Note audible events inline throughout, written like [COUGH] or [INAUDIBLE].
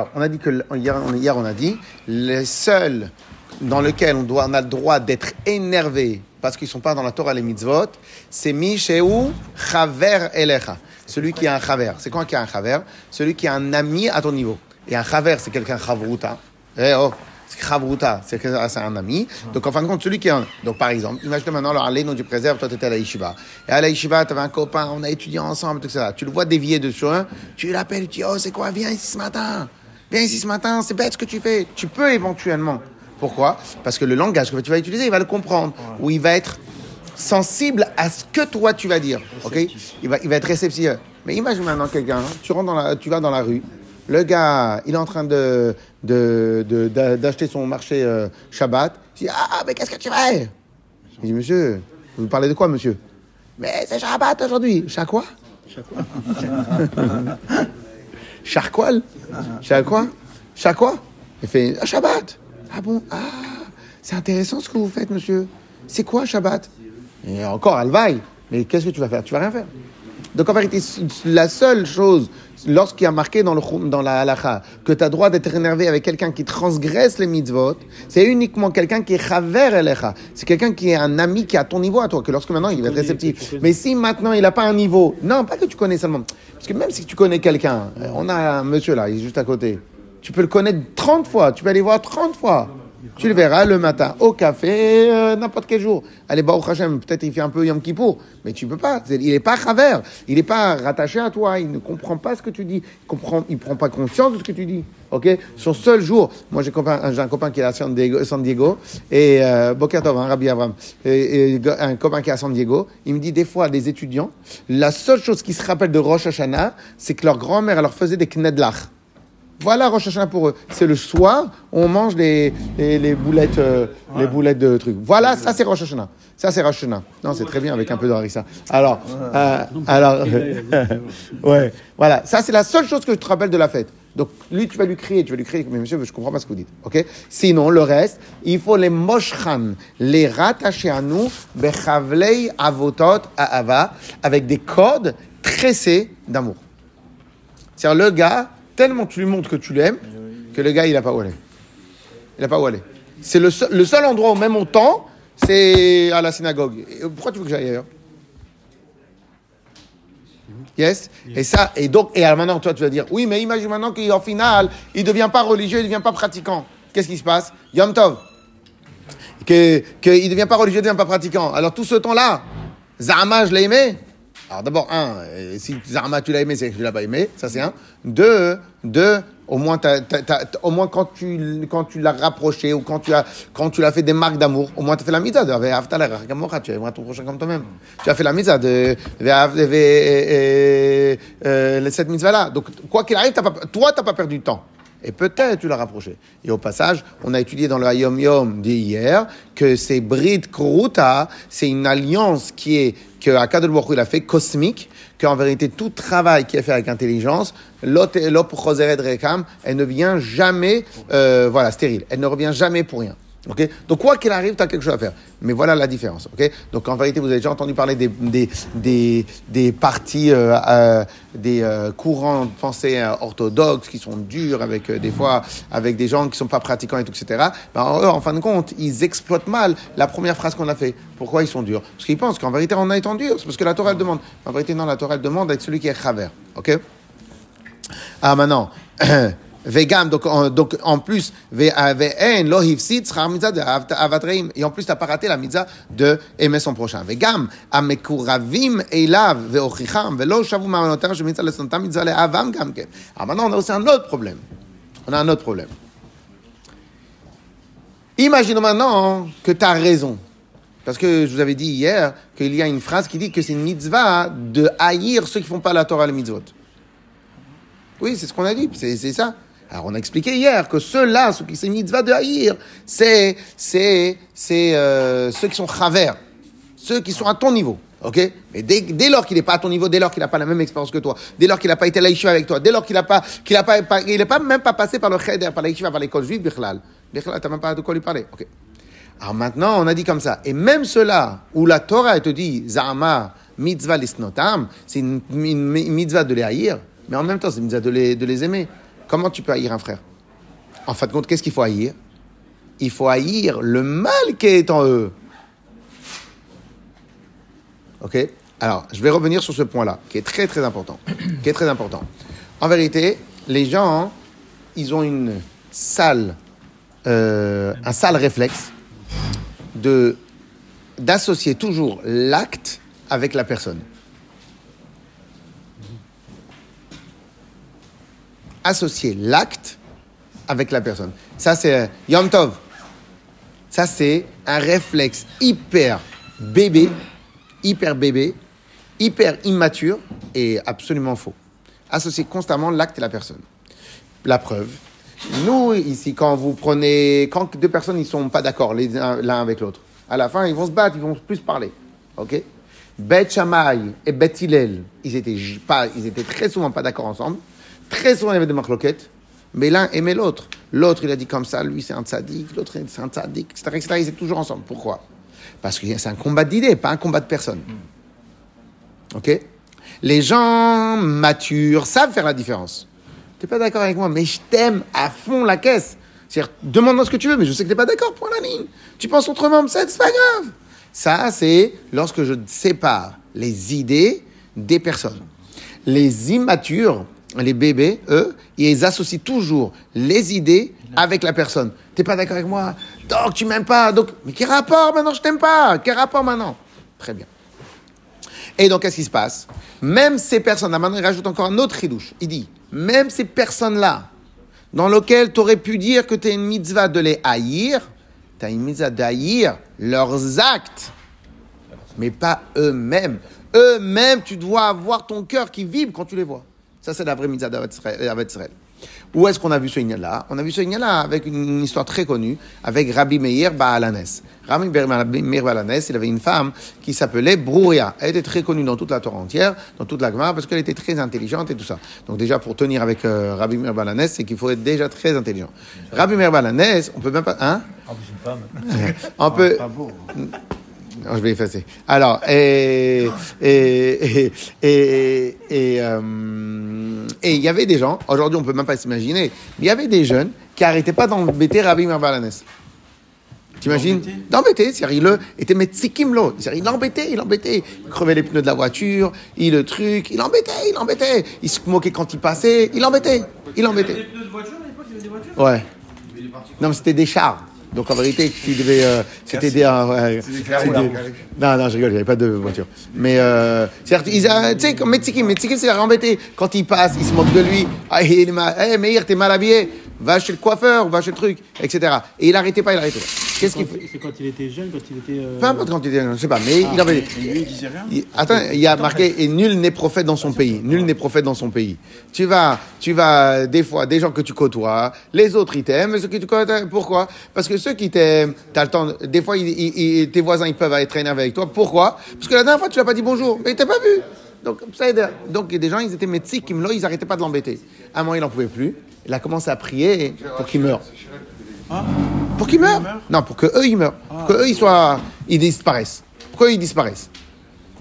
Alors, on a dit que hier, on- a dit les seuls dans lesquels on doit a le droit d'être énervé parce qu'ils sont pas dans la Torah les mitzvot, c'est Misheu Chaver Elecha. Celui qui a un Chaver. C'est quoi qui a un Chaver? Celui qui a un ami à ton niveau. Et un Chaver, c'est quelqu'un Chavruta. Eh oh, Chavruta, c'est que- c'est un ami. Donc en fin de compte, celui qui a un... Donc par exemple, imagine maintenant, alors allez, nous tu préserves, toi tu étais à la Yeshiva. Et à la Yeshiva, tu avais un copain, on a étudié ensemble, tout ça. Tu le vois dévier de tu l'appelles, tu dis, oh c'est quoi, viens ici ce matin. Viens ici ce matin, c'est bête ce que tu fais. Tu peux éventuellement. Pourquoi? Parce que le langage que tu vas utiliser, il va le comprendre. Ou il va être sensible à ce que toi tu vas dire. Ok? Il va, il va être réceptif. Mais imagine maintenant quelqu'un, hein, tu rentres dans la, tu vas dans la rue, le gars, il est en train de de- de- d'a- d'acheter son marché euh, Shabbat. Il dit ah mais qu'est-ce que tu fais? Il dit monsieur, vous parlez de quoi monsieur? Mais c'est Shabbat aujourd'hui. Chaque quoi? [LAUGHS] Quoi Chaque quoi? Il fait ah, Shabbat. Ah bon? Ah, c'est intéressant ce que vous faites, monsieur. C'est quoi Shabbat? Et encore, elle vaille. Mais qu'est-ce que tu vas faire? Tu vas rien faire. Donc en vérité, la seule chose, lorsqu'il y a marqué dans, le, dans la halakha, que tu as droit d'être énervé avec quelqu'un qui transgresse les mitzvot, c'est uniquement quelqu'un qui est chaver elecha. C'est quelqu'un qui est un ami qui est à ton niveau à toi, que lorsque maintenant il va être réceptif. Mais si maintenant il n'a pas un niveau, non, pas que tu connais seulement. Parce que même si tu connais quelqu'un, on a un monsieur là, il est juste à côté. Tu peux le connaître 30 fois, tu peux aller voir 30 fois. Tu le verras le matin au café, euh, n'importe quel jour. Allez, Baruch Hashem, peut-être il fait un peu Yom Kippour, mais tu peux pas. Il n'est pas travers, il n'est pas rattaché à toi, il ne comprend pas ce que tu dis, il comprend, il prend pas conscience de ce que tu dis. Ok? Son seul jour, moi j'ai un copain qui est à San Diego, San Diego et euh, Boker Tov, hein, Rabbi Avram, et, un copain qui est à San Diego, il me dit des fois, des étudiants, la seule chose qu'ils se rappellent de Rosh Hashanah, c'est que leur grand-mère leur faisait des knedlach. Voilà Rosh Hashanah pour eux. C'est le soir, on mange les, les, les boulettes, euh, les boulettes de trucs. Voilà, ça c'est Rosh Hashanah. Ça c'est Rosh Hashanah. Non, c'est très bien avec un peu de harissa. Alors, euh, alors, [LAUGHS] ouais, voilà. Ça c'est la seule chose que je te rappelle de la fête. Donc lui, tu vas lui crier, tu vas lui crier, mais monsieur, je comprends pas ce que vous dites, ok? Sinon, le reste, il faut les moshchan, les rattacher à nous, bechavlei avotot ava, avec des cordes tressées d'amour. C'est-à-dire le gars, tellement tu lui montres que tu l'aimes, que le gars, il n'a pas où aller. Il n'a pas où aller. C'est le seul, le seul endroit où même on tend, c'est à la synagogue. Et pourquoi tu veux que j'aille ailleurs? Yes. Et ça, et donc, et alors maintenant, toi, tu vas dire, oui, mais imagine maintenant qu'en final, il ne devient pas religieux, il ne devient pas pratiquant. Qu'est-ce qui se passe? Yom Tov. Que, qu'il ne devient pas religieux, il ne devient pas pratiquant. Alors, tout ce temps-là, Zahama, je l'ai aimé. Alors, d'abord, un, euh, si Zahama, tu l'as aimé, c'est que tu l'as pas aimé. Ça, c'est un. Deux, deux, au moins, t'as- t'as- t'as- au moins quand tu, quand tu l'as rapproché ou quand tu as, quand tu l'as fait des marques d'amour, au moins tu as fait la mitzvah de tu aimeras ton prochain comme toi-même. Tu as fait la mitzvah de euh, euh, cette mitzvah-là. Donc, quoi qu'il arrive, t'as pas, toi, t'as pas perdu de temps. Et peut-être tu l'as rapproché. Et au passage, on a étudié dans le Hayom Yom d'hier que c'est Brit Kruta, c'est une alliance qui est, que Akadol Baruch a fait cosmique, qu'en vérité, tout travail qui est fait avec intelligence, l'op elle ne vient jamais, euh, voilà, stérile. Elle ne revient jamais pour rien. Ok? Donc, quoi qu'il arrive, tu as quelque chose à faire. Mais voilà la différence. ok? Donc, en vérité, vous avez déjà entendu parler des, des, des, des partis, euh, euh, des euh, courants de pensée orthodoxes qui sont durs, avec des fois, avec des gens qui sont pas pratiquants et tout, etc. Ben, en fin de compte, ils exploitent mal la première phrase qu'on a fait. Pourquoi ils sont durs? Parce qu'ils pensent qu'en vérité, on a étant dur. C'est parce que la Torah, elle demande. En vérité, non, la Torah, elle demande d'être celui qui est chaver. Ok? Ah, maintenant. [CLEARS THROAT] Vegam, donc, en- donc en plus, et en plus, t'as pas raté la mitzvah de aimer son prochain. Vegam, amekuravim elav ve'ochicham ve'lo shavu ma'anotar she mitzvah lesontam mitzvah le'avam gam ken. Alors maintenant, on a aussi un autre problème. On a un autre problème. Imaginons maintenant que tu as raison. Parce que je vous avais dit hier qu'il y a une phrase qui dit que c'est une mitzvah de haïr ceux qui font pas la Torah les mitzvot. Oui, c'est ce qu'on a dit, c'est ça. Alors on a expliqué hier que ceux-là, ceux qui c'est mitzvah de haïr, c'est c'est c'est euh, ceux qui sont chaver, ceux qui sont à ton niveau. Ok? Mais dès, dès lors qu'il n'est pas à ton niveau, dès lors qu'il n'a pas la même expérience que toi, dès lors qu'il n'a pas été à la yeshiva avec toi, dès lors qu'il n'a pas, qu'il a pas, il n'est pas même pas passé par le cheder, par la yeshiva, par l'école juive, bichlal. Bichlal, t'as même pas de quoi lui parler. Ok? Alors maintenant, on a dit comme ça. Et même cela, où la Torah te dit, Zama, mitzvah lisnotam, c'est une mitzvah de les haïr, mais en même temps, c'est une mitzvah de les, de les aimer. Comment tu peux haïr un frère? En fin de compte, qu'est-ce qu'il faut haïr? Il faut haïr le mal qui est en eux. Ok? Alors, je vais revenir sur ce point-là, qui est très très important. [COUGHS] qui est très important. En vérité, les gens, ils ont une sale, euh, un sale réflexe d'associer toujours l'acte avec la personne. Associer l'acte avec la personne. Ça, c'est Yom Tov. Ça, c'est un réflexe hyper bébé, hyper bébé, hyper immature et absolument faux. Associer constamment l'acte et la personne. La preuve. Nous, ici, quand vous prenez. Quand deux personnes ne sont pas d'accord l'un avec l'autre, à la fin, ils vont se battre, ils vont plus parler. OK? Beth Shammai et Beth Hillel, ils étaient, pas, ils étaient très souvent pas d'accord ensemble. Très souvent, il y avait des marloquettes. Mais l'un aimait l'autre. L'autre, il a dit comme ça, lui, c'est un tzaddik, l'autre, c'est un tzaddik, etc., etc. Ils étaient toujours ensemble. Pourquoi? Parce que c'est un combat d'idées, pas un combat de personnes. OK? Les gens matures savent faire la différence. Tu n'es pas d'accord avec moi, mais je t'aime à fond la caisse. C'est-à-dire, demande-moi ce que tu veux, mais je sais que tu n'es pas d'accord, pour la ligne. Tu penses autrement, c'est pas grave. Ça, c'est lorsque je sépare les idées des personnes. Les immatures, les bébés, eux, ils associent toujours les idées avec la personne. Tu n'es pas d'accord avec moi? Donc, tu m'aimes pas. Donc, mais quel rapport maintenant? Je t'aime pas. Quel rapport maintenant? Très bien. Et donc, qu'est-ce qui se passe? Même ces personnes-là, maintenant, il rajoute encore un autre ridouche. Il dit, même ces personnes-là, dans lequel tu aurais pu dire que tu as une mitzvah de les haïr, tu as une mitzvah d'haïr leurs actes, mais pas eux-mêmes. Eux-mêmes, tu dois avoir ton cœur qui vibre quand tu les vois. Ça, c'est la vraie mitzvah d'Avet où est-ce qu'on a vu ce là On a vu ce là avec une, histoire très connue, avec Rabbi Meir Baalanes. Rabbi Meir Baalanes, il avait une femme qui s'appelait Brouria. Elle était très connue dans toute la Torah entière, dans toute la Gemara, parce qu'elle était très intelligente et tout ça. Donc déjà, pour tenir avec euh, Rabbi Meir Baalanes, c'est qu'il faut être déjà très intelligent. Rabbi Meir Baalanes, on peut même pas... Hein? En plus, une femme. [LAUGHS] on peut... Pas beau. Non, je vais effacer. Alors, et et et et euh, et il y avait des gens. Aujourd'hui, on peut même pas s'imaginer. Il y avait des jeunes qui arrêtaient pas d'embêter Rabbi Merbalanes. T'imagines? D'embêter, c'est-à-dire il était metzikimlo. Il l'embêtait, il l'embêtait. Il crevait les pneus de la voiture, il le truc, il l'embêtait, il l'embêtait. Il se moquait quand il passait, il l'embêtait, il l'embêtait. Il y avait des pneus de voiture à l'époque, il y avait des voitures? Ouais. Non, mais c'était des chars. Donc en vérité, tu devais. Euh, c'était des. Euh, non, non, je rigole, il n'y avait pas de voiture. Mais, euh, tu sais, comme Metsikim, Metsikim, c'est embêté. Quand il passe, il se moque de lui. Ah, il est mal. Hey, Meir, t'es mal habillé. Va chez le coiffeur, va chez le truc, etc. Et il n'arrêtait pas, il arrêtait pas. Qu'est-ce qu'il fait C'est quand il était jeune, quand il était. Euh... Peu importe quand il était jeune, je sais pas, mais ah, il avait. lui, il disait rien. attends, il y a marqué et nul n'est prophète dans son pays. Nul n'est prophète dans son pays. Tu vas, tu vas des fois des gens que tu côtoies, les autres ils t'aiment, ceux que tu côtoies, pourquoi? Parce que ceux qui t'aiment, t'as le temps. Des fois, tes voisins ils peuvent être énervés avec toi. Pourquoi? Parce que la dernière fois tu l'as pas dit bonjour, mais il t'a pas vu. Donc, ça Donc, il y a des gens, ils étaient médecins, ils n'arrêtaient pas de l'embêter. À un moment, il n'en pouvait plus. Il a commencé à prier pour qu'il meure. Ah. Pour qu'il meure Non, pour que eux ils meurent. Pour que eux ils soient, ils disparaissent. Pourquoi ils disparaissent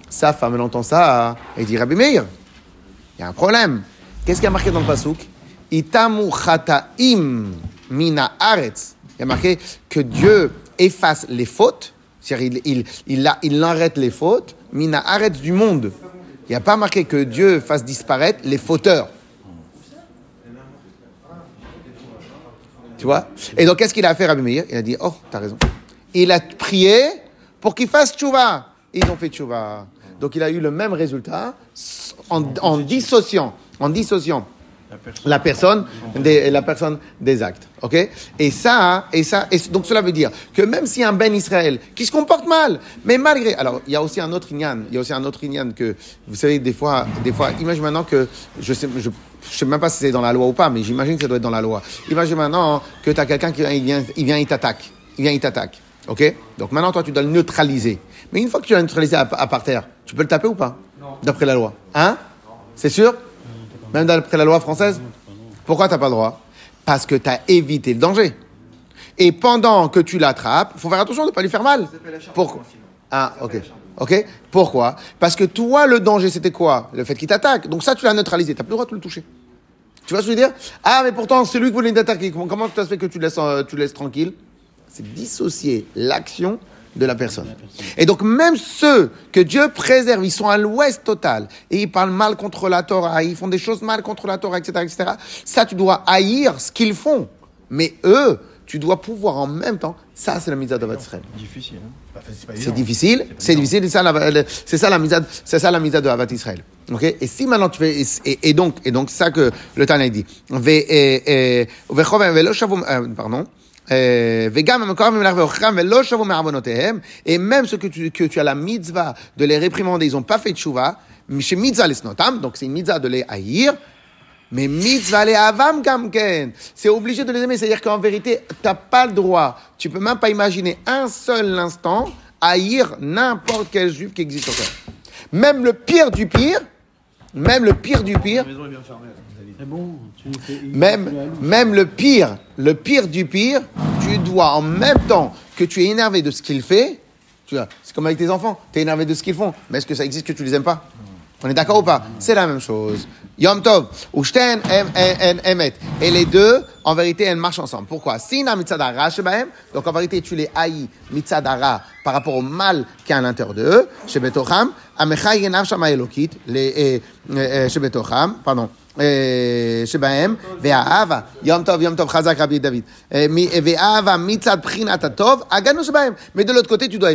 Sa femme, elle entend ça, elle dit Rabbi Meir, il y a un problème. Qu'est-ce qu'il y a marqué dans le pasouk? Itamu chataim mina aretz. Il y a marqué que Dieu efface les fautes, c'est-à-dire il, il, il, arrête les fautes, mina aretz du monde. Il n'y a pas marqué que Dieu fasse disparaître les fauteurs. Tu vois? Et donc, qu'est-ce qu'il a fait, Rabbi Meir? Il a dit, oh, t'as raison. Il a prié pour qu'il fasse tchouva. Ils ont fait tchouva. Donc, il a eu le même résultat en, dissociant, en dissociant la personne, des, la personne des actes. Ok? Et ça, et ça, et donc cela veut dire que même si un Ben Israël qui se comporte mal, mais malgré, alors il y a aussi un autre ignan, il y a aussi un autre ignan que vous savez des fois, des fois, imagine maintenant que je sais, je je sais même pas si c'est dans la loi ou pas, mais j'imagine que ça doit être dans la loi. Imagine maintenant que tu as quelqu'un qui vient, il vient, il t'attaque. Il vient, il t'attaque. OK? Donc maintenant, toi, tu dois le neutraliser. Mais une fois que tu l'as neutralisé à, part terre, tu peux le taper ou pas? Non. D'après la loi. Hein? C'est sûr? Même d'après la loi française? Pourquoi tu n'as pas le droit? Parce que tu as évité le danger. Et pendant que tu l'attrapes, il faut faire attention de ne pas lui faire mal. Pourquoi Ah, ok. Ok? Pourquoi? Parce que toi, le danger, c'était quoi? Le fait qu'il t'attaque. Donc ça, tu l'as neutralisé. Tu n'as plus le droit de le toucher. Tu je veux dire? Ah, mais pourtant, celui que vous t'attaquer, comment, ça se fait que tu laisses, euh, tu laisses tranquille? C'est dissocier l'action de la personne. Et donc, même ceux que Dieu préserve, ils sont à l'ouest total, et ils parlent mal contre la Torah, ils font des choses mal contre la Torah, etc., etc. Ça, tu dois haïr ce qu'ils font. Mais eux, tu dois pouvoir en même temps. Ça, c'est la mitzvah d'Avat Israël. Difficile. Hein c'est difficile. C'est difficile. C'est ça la, mitzvah, c'est ça la mitzvah de Avat Israël. Ok? Et si maintenant tu fais, et, et donc, et donc ça que le Tanaï dit. Euh, pardon. Euh, et même ce que tu, que tu as la mitzvah de les réprimander, ils n'ont pas fait de chouva, donc c'est une mitzvah de les haïr, mais mitzvah les avam gamken. C'est obligé de les aimer. C'est-à-dire qu'en vérité, t'as pas le droit. Tu peux même pas imaginer un seul instant haïr n'importe quel juif qui existe encore. Même le pire du pire, même le pire du pire, maison est bien fermée. C'est bon, tu nous fais. il même, la même le pire, le pire du pire, tu dois en même temps que tu es énervé de ce qu'il fait, tu vois, c'est comme avec tes enfants, tu es énervé de ce qu'ils font, mais est-ce que ça existe que tu les aimes pas? On est d'accord ou pas C'est la même chose. Yom Tov, Ushten, em, em, em, Emet. Et les deux, en vérité, elles marchent ensemble. Pourquoi Sina mitzadara shebahem. Donc en vérité, tu les haïs mitzadara par rapport au mal qu'il y a à l'intérieur d'eux. Shebetocham, Amechai yenav shama elokit. Les, eh, eh, eh, Shebetocham, pardon. אה, שבהם, והאהבה, יום טוב, יום טוב, חזק רבי דוד, אה, מי- והאהבה מצד בחינת הטוב, הגנו שבהם. Mais de l'autre côté, tu dois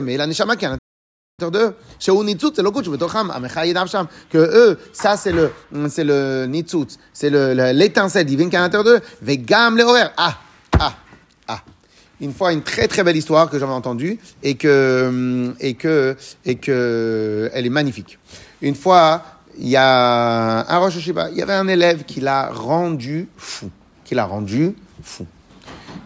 secteur 2, chez Nitsut, c'est le coach, Ham, que eux, ça c'est le, c'est le Nitsut, c'est le, l'étincelle divine qui est à l'intérieur d'eux, Vegam le horaire. Ah, ah, ah. Une fois, une très très belle histoire que j'avais entendue et que, et que, et que, elle est magnifique. Une fois, il y a un Rosh Hashiba, il y avait un élève qui l'a rendu fou, qui l'a rendu fou.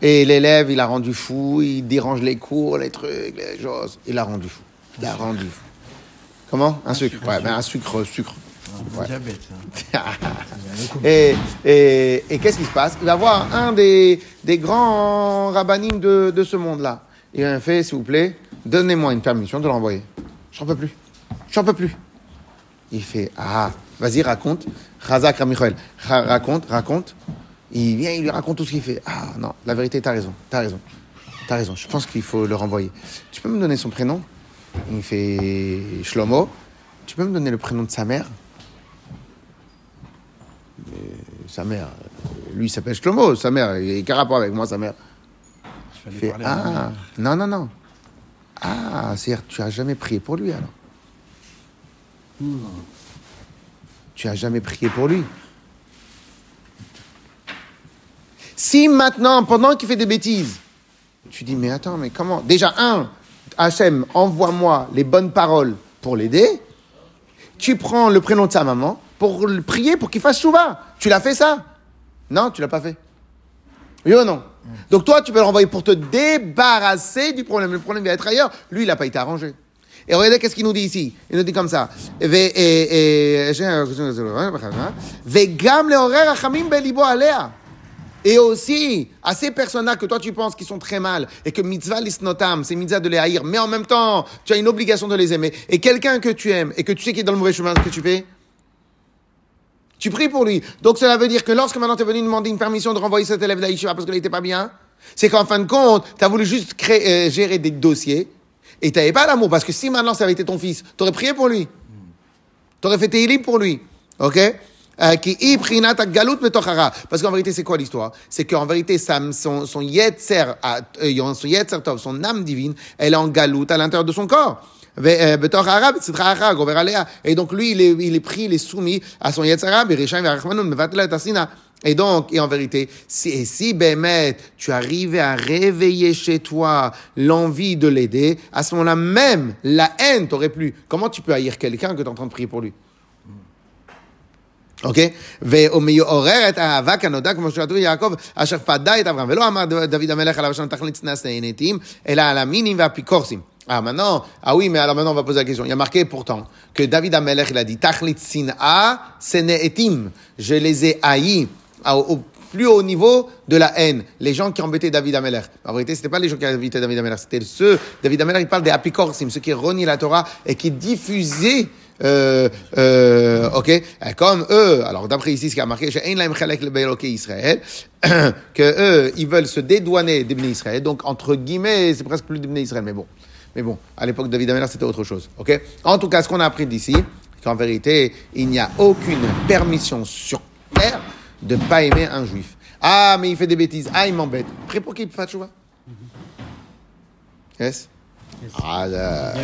Et l'élève, il l'a rendu fou, il dérange les cours, les trucs, les choses, il l'a rendu fou. Rendu fou. Comment? Un sucre, ouais, ben un sucre, sucre. Ouais. Diabète. hein. [LAUGHS] Et, et, et qu'est-ce qui se passe? Il va voir un des, des grands rabbinim de, de ce monde-là. Il a fait, s'il vous plaît, donnez-moi une permission de le renvoyer. J'en peux plus. J'en peux plus. Il fait, ah, vas-y, raconte. Razak Ramichoel, Ra- raconte, raconte. Il vient, il lui raconte tout ce qu'il fait. Ah, non, la vérité, t'as raison, t'as raison. T'as raison, je pense qu'il faut le renvoyer. Tu peux me donner son prénom? Il fait Shlomo. Tu peux me donner le prénom de sa mère? Sa mère, euh, lui il s'appelle Shlomo, sa mère, il a quel rapport avec moi, sa mère. Il fait Ah, non, non, non. Ah, c'est-à-dire tu as jamais prié pour lui alors? Tu as jamais prié pour lui? Si maintenant, pendant qu'il fait des bêtises, tu dis, mais attends, mais comment? Déjà, un, Hachem, envoie-moi les bonnes paroles pour l'aider. Tu prends le prénom de sa maman pour le prier pour qu'il fasse chouva. Tu l'as fait ça Non, tu l'as pas fait. Oui ou non Donc toi, tu peux le renvoyer pour te débarrasser du problème. Le problème va être ailleurs. Lui, il n'a pas été arrangé. Et regardez qu'est-ce qu'il nous dit ici. Il nous dit comme ça. Vegam belibo. Et aussi, à ces personnes-là que toi tu penses qui sont très mal, et que mitzvah lisnotam, c'est mitzvah de les haïr, mais en même temps, tu as une obligation de les aimer, et quelqu'un que tu aimes, et que tu sais qu'il est dans le mauvais chemin, ce que tu fais? Tu pries pour lui. Donc cela veut dire que lorsque maintenant tu es venu demander une permission de renvoyer cet élève d'Aïshiva parce qu'il n'était pas bien, c'est qu'en fin de compte, tu as voulu juste euh, gérer des dossiers, et tu n'avais pas l'amour, parce que si maintenant ça avait été ton fils, tu aurais prié pour lui. Tu aurais fait tes pour lui. OK? Qui iprinat galut. Parce qu'en vérité, c'est quoi l'histoire? C'est qu'en vérité, son, son à- euh, son yetzer tov, son âme divine, elle est en galout à l'intérieur de son corps. Euh. Et donc, lui, il est, il est pris, il est soumis à son mevatela et donc, et en vérité, si, si Bémet, tu arrivais à réveiller chez toi l'envie de l'aider, à ce moment-là même, la haine t'aurait plu. Comment tu peux haïr quelqu'un que tu es en train de prier pour lui? אוקיי? והוא מעורר את האהבה כנודע, כמו שכתוב יעקב, אשר פדה את אברהם. ולא אמר דוד המלך עליו שם תכלית נתים, אלא על המינים והאפיקורסים. Ah, maintenant, ah oui, mais alors maintenant on va poser la question. Il y a marqué pourtant que David Amelech, il a dit Tachlit Sin'a, Seneetim. Je les ai haïs au, au plus haut niveau de la haine. Les gens qui embêtaient David Amelech. En vérité, c'était pas les gens qui embêtaient David Amelech, c'était ceux, David Amelech, il parle des apikorsim, ceux qui renient la Torah et qui diffusaient euh, euh, ok, comme eux, alors d'après ici ce qui a marqué, Israël, [CLEARS THROAT] que eux, ils veulent se dédouaner des Israël, donc entre guillemets, c'est presque plus des Israël, mais bon. Mais bon, à l'époque de David Ameller, c'était autre chose, ok? En tout cas, ce qu'on a appris d'ici, c'est qu'en vérité, il n'y a aucune permission sur terre de pas aimer un juif. Ah, mais il fait des bêtises, ah, il m'embête. Après, pour qu'il fasse chouva Yes? Ah, là.